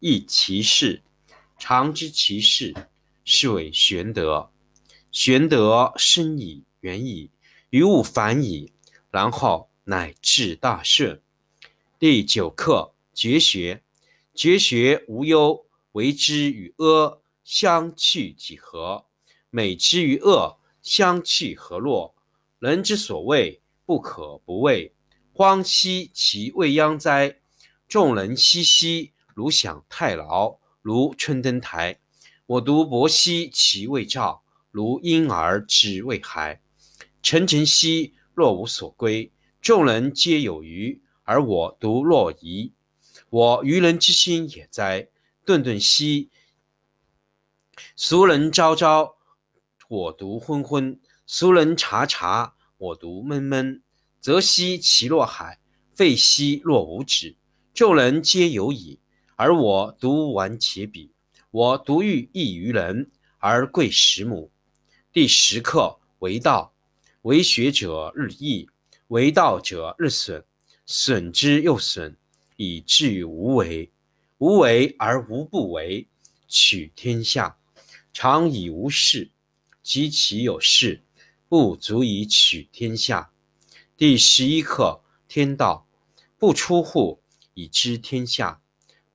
亦其事。常知其事，是谓玄德。玄德深矣，远矣，于物反矣，然后。乃至大顺。第九课绝学。绝学无忧，为之与阿相去几何？美之与恶相去何若？人之所谓不可不畏，荒兮其未央哉！众人熙熙，如享太牢，如春登台。我独泊兮其未兆，如婴儿之未孩。沉沉兮若无所归。众人皆有余，而我独若遗。我愚人之心也哉！顿顿兮，俗人昭昭，我独昏昏；俗人察察，我独闷闷。则兮其若海，废兮若无止。众人皆有矣，而我独顽且鄙。我独欲异于人，而贵十母。第十课为道，为学者日益。为道者日损，损之又损，以至于无为。无为而无不为，取天下常以无事，及其有事，不足以取天下。第十一课天道，不出户以知天下，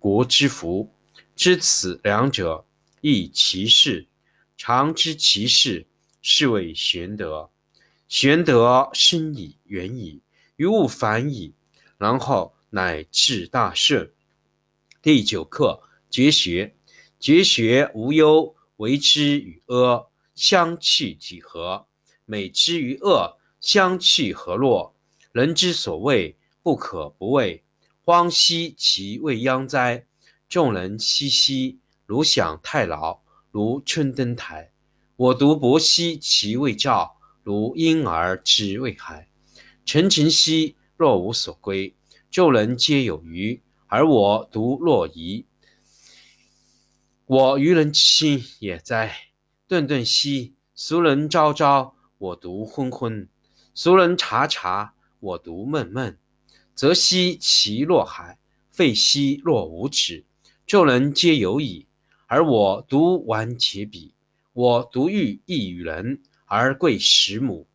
国之福。知此两者，亦其事。常知其事，是谓玄德。玄德深矣，远矣，于物反矣，然后乃至大顺。第九课绝学。绝学无忧，为之与阿相去几何？美之与恶相去何若？人之所谓不可不畏，荒兮其未央哉！众人熙熙，如享太牢，如春登台。我独泊兮其未兆。如婴儿之未孩，沉沉兮若无所归。众人皆有余，而我独若遗。我愚人之心也哉！顿顿兮，俗人昭昭，我独昏昏；俗人察察，我独闷闷。则兮其若海，废兮若无止。众人皆有矣，而我独顽且鄙。我独欲异于人。而贵十母。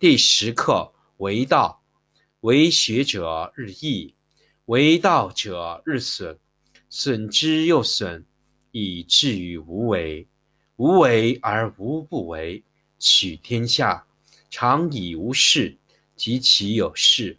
第十课为道，为学者日益，为道者日损，损之又损，以至于无为。无为而无不为，取天下常以无事，及其有事，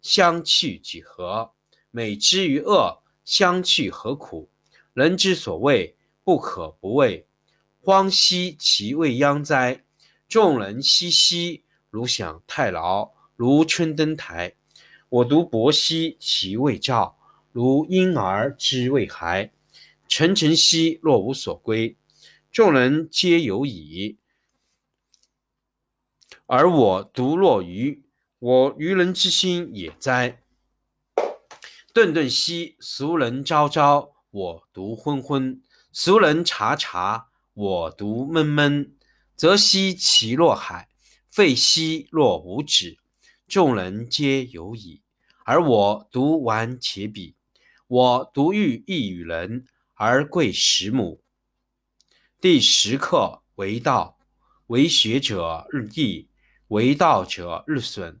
相去几何？美之与恶，相去何苦？人之所谓不可不畏，荒兮其未央哉！众人熙熙，如享太牢，如春登台。我独泊兮其未兆，如婴儿之未孩。沉沉兮若无所归，众人皆有矣。而我独若愚，我愚人之心也哉！顿顿兮俗人昭昭，我独昏昏；俗人察察，我独闷闷。则兮其若海，废兮若无止。众人皆有矣，而我独顽且鄙。我独欲异于人，而贵十母。第十课为道，为学者日益。为道者日损，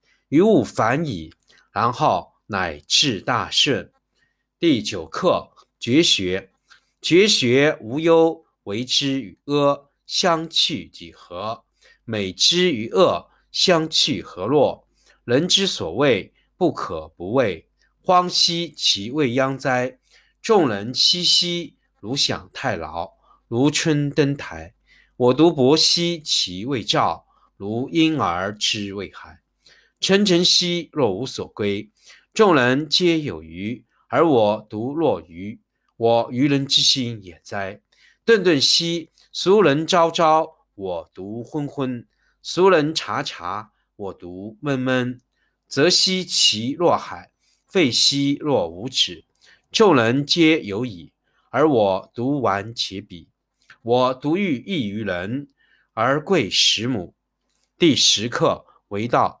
于物反矣，然后乃至大顺。第九课绝学。绝学无忧，为之与阿相去几何？美之与恶，相去何若？人之所谓不可不畏，荒兮其未央哉！众人熙熙，如享太牢，如春登台。我独泊兮其未兆。如婴儿之未孩，沉沉兮若无所归。众人皆有余，而我独若愚。我愚人之心也哉！顿顿兮俗人昭昭，我独昏昏；俗人察察，我独闷闷。则兮其若海，废兮若无止。众人皆有矣，而我独顽且鄙。我独欲异于人，而贵十母。第十课为道，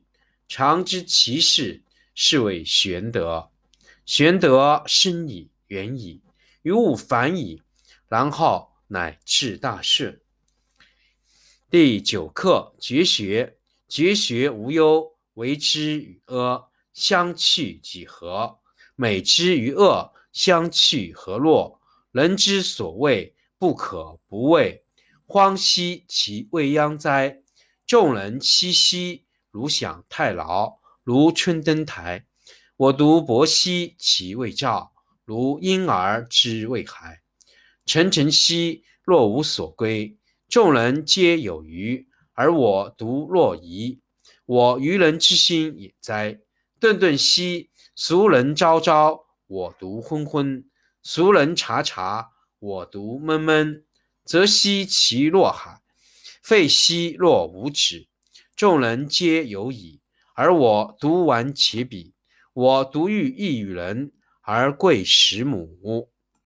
常知其事，是谓玄德。玄德深矣，远矣，于物反矣，然后乃至大顺。第九课绝学。绝学无忧，为之与阿相去几何？美之与恶，相去何若？人之所谓不可不畏，荒兮其未央哉！众人熙熙。如享太牢，如春登台。我独泊兮其未兆，如婴儿之未孩。沉沉兮若无所归。众人皆有余，而我独若遗。我愚人之心也哉！顿顿兮，俗人昭昭，我独昏昏；俗人察察，我独闷闷。则兮其若海，废兮若无止。众人皆有矣，而我独完其笔。我独欲异于人，而贵十母。